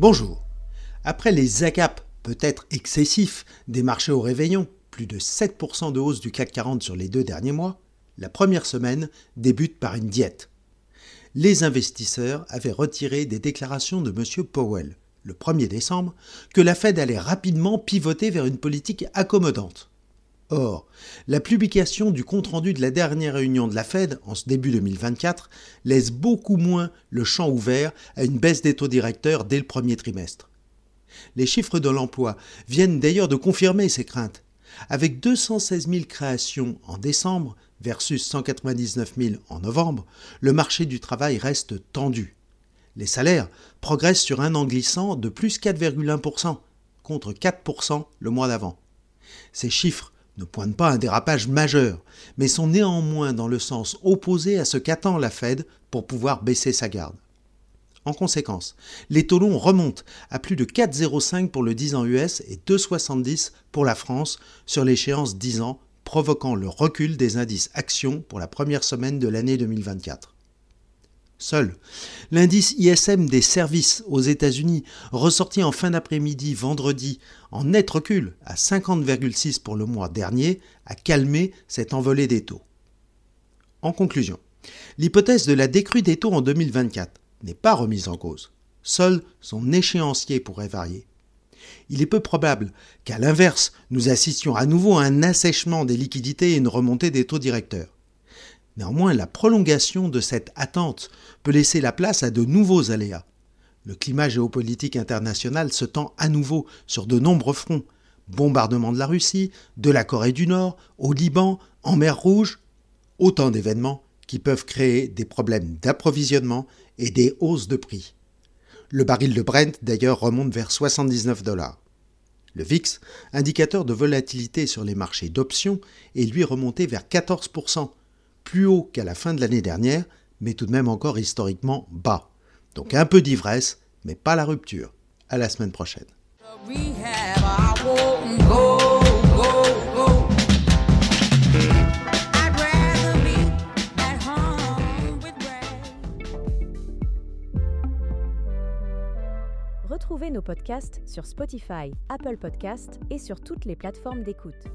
Bonjour. Après les ACAP peut-être excessifs des marchés au réveillon, plus de 7% de hausse du CAC 40 sur les deux derniers mois, la première semaine débute par une diète. Les investisseurs avaient retiré des déclarations de M. Powell, le 1er décembre, que la Fed allait rapidement pivoter vers une politique accommodante. Or, la publication du compte-rendu de la dernière réunion de la Fed en ce début 2024 laisse beaucoup moins le champ ouvert à une baisse des taux directeurs dès le premier trimestre. Les chiffres de l'emploi viennent d'ailleurs de confirmer ces craintes. Avec 216 000 créations en décembre versus 199 000 en novembre, le marché du travail reste tendu. Les salaires progressent sur un an glissant de plus 4,1% contre 4% le mois d'avant. Ces chiffres ne pointent pas un dérapage majeur, mais sont néanmoins dans le sens opposé à ce qu'attend la Fed pour pouvoir baisser sa garde. En conséquence, les taux longs remontent à plus de 4,05 pour le 10 ans US et 2,70 pour la France sur l'échéance 10 ans, provoquant le recul des indices actions pour la première semaine de l'année 2024. Seul. L'indice ISM des services aux États-Unis, ressorti en fin d'après-midi vendredi en net recul à 50,6 pour le mois dernier, a calmé cette envolée des taux. En conclusion, l'hypothèse de la décrue des taux en 2024 n'est pas remise en cause. Seul son échéancier pourrait varier. Il est peu probable qu'à l'inverse, nous assistions à nouveau à un assèchement des liquidités et une remontée des taux directeurs. Néanmoins, la prolongation de cette attente peut laisser la place à de nouveaux aléas. Le climat géopolitique international se tend à nouveau sur de nombreux fronts. Bombardement de la Russie, de la Corée du Nord, au Liban, en mer Rouge. Autant d'événements qui peuvent créer des problèmes d'approvisionnement et des hausses de prix. Le baril de Brent d'ailleurs remonte vers 79 dollars. Le VIX, indicateur de volatilité sur les marchés d'options, est lui remonté vers 14%, plus haut qu'à la fin de l'année dernière, mais tout de même encore historiquement bas. Donc un peu d'ivresse, mais pas la rupture. À la semaine prochaine. Retrouvez nos podcasts sur Spotify, Apple Podcasts et sur toutes les plateformes d'écoute.